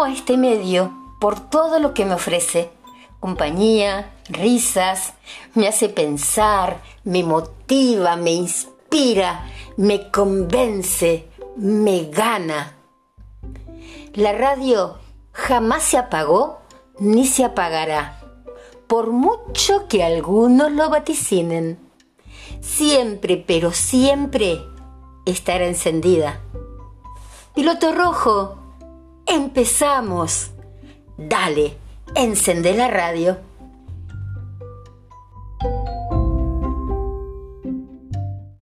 Amo este medio por todo lo que me ofrece. Compañía, risas, me hace pensar, me motiva, me inspira, me convence, me gana. La radio jamás se apagó ni se apagará, por mucho que algunos lo vaticinen. Siempre, pero siempre estará encendida. Piloto rojo, empezamos. Dale, encende la radio.